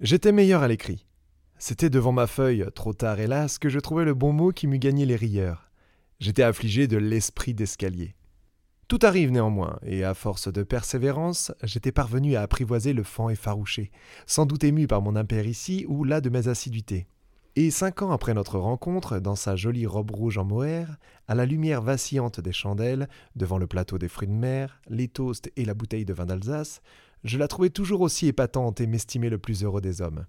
J'étais meilleur à l'écrit. C'était devant ma feuille, trop tard hélas, que je trouvais le bon mot qui m'eût gagné les rieurs. J'étais affligé de l'esprit d'escalier. Tout arrive néanmoins, et à force de persévérance, j'étais parvenu à apprivoiser le fan effarouché, sans doute ému par mon impéritie ou là de mes assiduités. Et cinq ans après notre rencontre, dans sa jolie robe rouge en mohair, à la lumière vacillante des chandelles, devant le plateau des fruits de mer, les toasts et la bouteille de vin d'Alsace, je la trouvais toujours aussi épatante et m'estimais le plus heureux des hommes.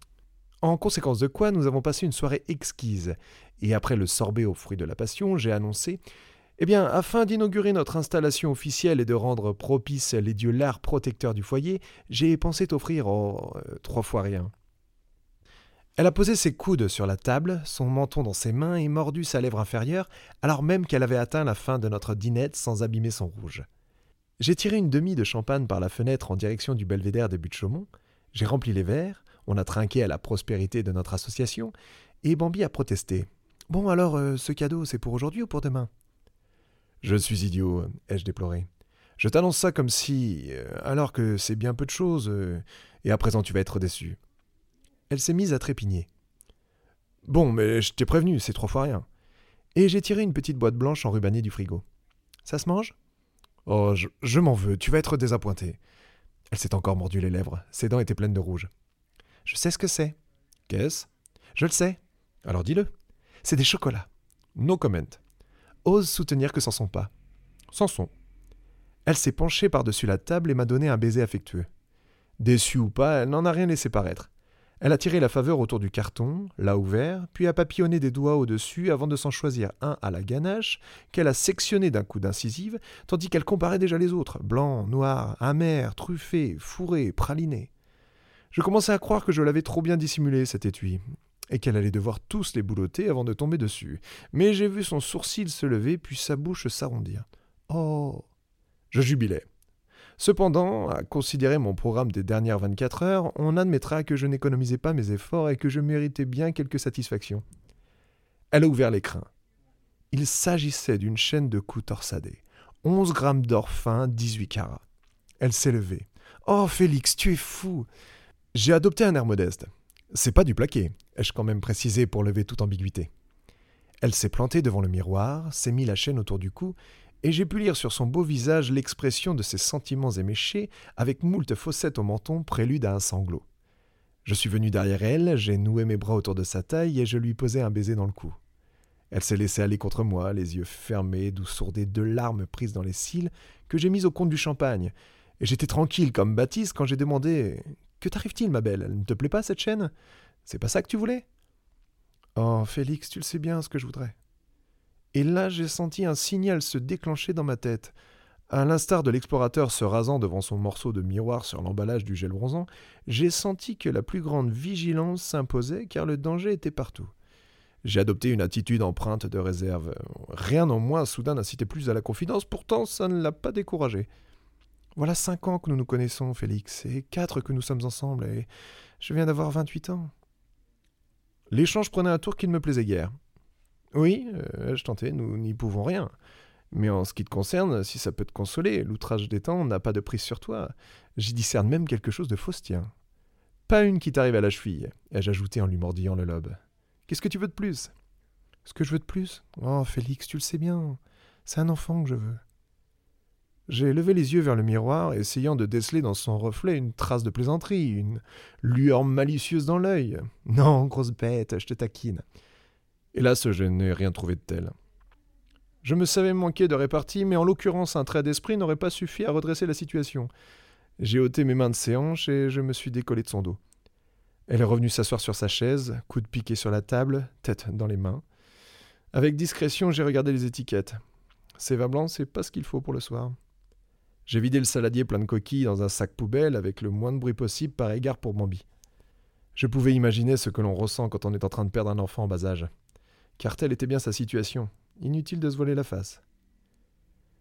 En conséquence de quoi, nous avons passé une soirée exquise, et après le sorbet aux fruits de la passion, j'ai annoncé eh bien, afin d'inaugurer notre installation officielle et de rendre propice les dieux l'art protecteur du foyer, j'ai pensé t'offrir oh, euh, trois fois rien. Elle a posé ses coudes sur la table, son menton dans ses mains et mordu sa lèvre inférieure, alors même qu'elle avait atteint la fin de notre dînette sans abîmer son rouge. J'ai tiré une demi de champagne par la fenêtre en direction du belvédère des Buttes Chaumont, j'ai rempli les verres, on a trinqué à la prospérité de notre association, et Bambi a protesté. Bon alors, euh, ce cadeau, c'est pour aujourd'hui ou pour demain? Je suis idiot, ai-je déploré. Je t'annonce ça comme si. Euh, alors que c'est bien peu de choses, euh, et à présent tu vas être déçu. Elle s'est mise à trépigner. Bon, mais je t'ai prévenu, c'est trois fois rien. Et j'ai tiré une petite boîte blanche enrubannée du frigo. Ça se mange? Oh, je, m'en veux, tu vas être désappointé. Elle s'est encore mordu les lèvres, ses dents étaient pleines de rouge. Je sais ce que c'est. Qu'est-ce? Je le sais. Alors dis-le. C'est des chocolats. No comment ose soutenir que c'en sont pas. C'en sont. Elle s'est penchée par-dessus la table et m'a donné un baiser affectueux. Déçue ou pas, elle n'en a rien laissé paraître. Elle a tiré la faveur autour du carton, l'a ouvert, puis a papillonné des doigts au-dessus avant de s'en choisir un à la ganache, qu'elle a sectionné d'un coup d'incisive, tandis qu'elle comparait déjà les autres, blancs, noirs, amers, truffés, fourrés, pralinés. Je commençais à croire que je l'avais trop bien dissimulé, cet étui, et qu'elle allait devoir tous les boulotter avant de tomber dessus. Mais j'ai vu son sourcil se lever, puis sa bouche s'arrondir. Oh Je jubilais. Cependant, à considérer mon programme des dernières 24 heures, on admettra que je n'économisais pas mes efforts et que je méritais bien quelques satisfactions. Elle a ouvert l'écrin. Il s'agissait d'une chaîne de coups torsadés. 11 grammes d'or fin, 18 carats. Elle s'est levée. Oh, Félix, tu es fou J'ai adopté un air modeste. C'est pas du plaqué, ai-je quand même précisé pour lever toute ambiguïté. Elle s'est plantée devant le miroir, s'est mis la chaîne autour du cou, et j'ai pu lire sur son beau visage l'expression de ses sentiments éméchés, avec moult fossettes au menton, prélude à un sanglot. Je suis venu derrière elle, j'ai noué mes bras autour de sa taille et je lui posai un baiser dans le cou. Elle s'est laissée aller contre moi, les yeux fermés, d'où sourdaient deux larmes prises dans les cils, que j'ai mises au compte du champagne. Et j'étais tranquille comme Baptiste quand j'ai demandé que t'arrive-t-il, ma belle? Elle ne te plaît pas, cette chaîne? C'est pas ça que tu voulais Oh, Félix, tu le sais bien ce que je voudrais. Et là, j'ai senti un signal se déclencher dans ma tête. À l'instar de l'explorateur se rasant devant son morceau de miroir sur l'emballage du gel bronzant, j'ai senti que la plus grande vigilance s'imposait car le danger était partout. J'ai adopté une attitude empreinte de réserve. Rien en moi soudain n'incitait plus à la confidence, pourtant ça ne l'a pas découragé. Voilà cinq ans que nous nous connaissons, Félix, et quatre que nous sommes ensemble, et je viens d'avoir vingt-huit ans. L'échange prenait un tour qui ne me plaisait guère. Oui, euh, je tentais, nous n'y pouvons rien. Mais en ce qui te concerne, si ça peut te consoler, l'outrage des temps n'a pas de prise sur toi. J'y discerne même quelque chose de faustien. Pas une qui t'arrive à la cheville, ai-je ajouté en lui mordillant le lobe. Qu'est-ce que tu veux de plus? Ce que je veux de plus? Oh, Félix, tu le sais bien. C'est un enfant que je veux. J'ai levé les yeux vers le miroir, essayant de déceler dans son reflet une trace de plaisanterie, une lueur malicieuse dans l'œil. Non, grosse bête, je te taquine. Hélas, je n'ai rien trouvé de tel. Je me savais manquer de répartie, mais en l'occurrence, un trait d'esprit n'aurait pas suffi à redresser la situation. J'ai ôté mes mains de ses hanches et je me suis décollé de son dos. Elle est revenue s'asseoir sur sa chaise, coude piqué sur la table, tête dans les mains. Avec discrétion, j'ai regardé les étiquettes. Ces vins blancs, c'est pas ce qu'il faut pour le soir. J'ai vidé le saladier plein de coquilles dans un sac poubelle avec le moins de bruit possible par égard pour Bambi. Je pouvais imaginer ce que l'on ressent quand on est en train de perdre un enfant en bas âge. Car telle était bien sa situation. Inutile de se voiler la face.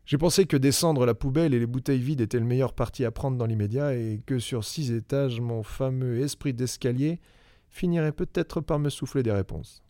J'ai pensé que descendre la poubelle et les bouteilles vides était le meilleur parti à prendre dans l'immédiat et que sur six étages, mon fameux esprit d'escalier finirait peut-être par me souffler des réponses.